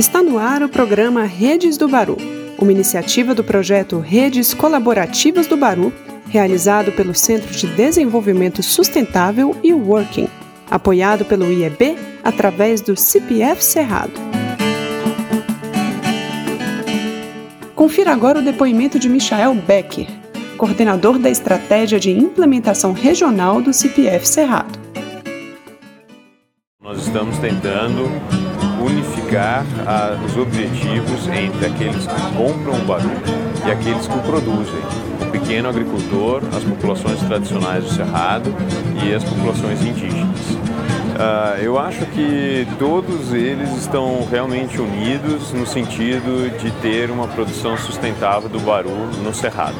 Está no ar o programa Redes do Baru, uma iniciativa do projeto Redes Colaborativas do Baru, realizado pelo Centro de Desenvolvimento Sustentável e Working, apoiado pelo IEB através do CPF Cerrado. Confira agora o depoimento de Michael Becker, coordenador da Estratégia de Implementação Regional do CPF Cerrado. Nós estamos tentando unificar ah, os objetivos entre aqueles que compram o barulho e aqueles que o produzem. O pequeno agricultor, as populações tradicionais do Cerrado e as populações indígenas. Uh, eu acho que todos eles estão realmente unidos no sentido de ter uma produção sustentável do baru no Cerrado.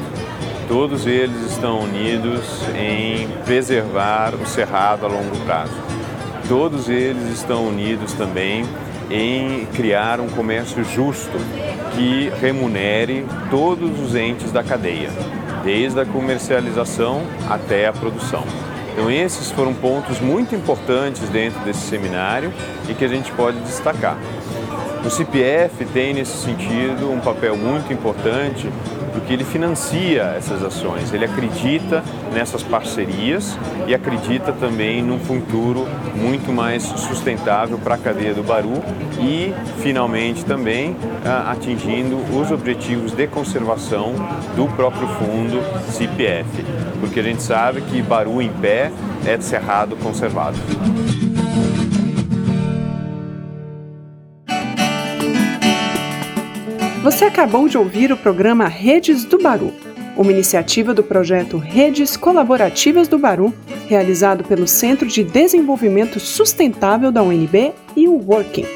Todos eles estão unidos em preservar o Cerrado a longo prazo. Todos eles estão unidos também em criar um comércio justo que remunere todos os entes da cadeia, desde a comercialização até a produção. Então esses foram pontos muito importantes dentro desse seminário e que a gente pode destacar. O CPF tem nesse sentido um papel muito importante porque ele financia essas ações, ele acredita nessas parcerias e acredita também num futuro muito mais sustentável para a cadeia do Baru e, finalmente, também ah, atingindo os objetivos de conservação do próprio fundo CPF, porque a gente sabe que Baru em pé é cerrado conservado. Você acabou de ouvir o programa Redes do Baru, uma iniciativa do projeto Redes Colaborativas do Baru, realizado pelo Centro de Desenvolvimento Sustentável da UNB e o Working.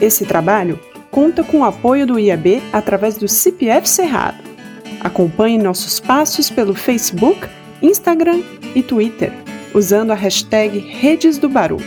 Esse trabalho conta com o apoio do IAB através do CPF Cerrado. Acompanhe nossos passos pelo Facebook, Instagram e Twitter, usando a hashtag Redes do Baru.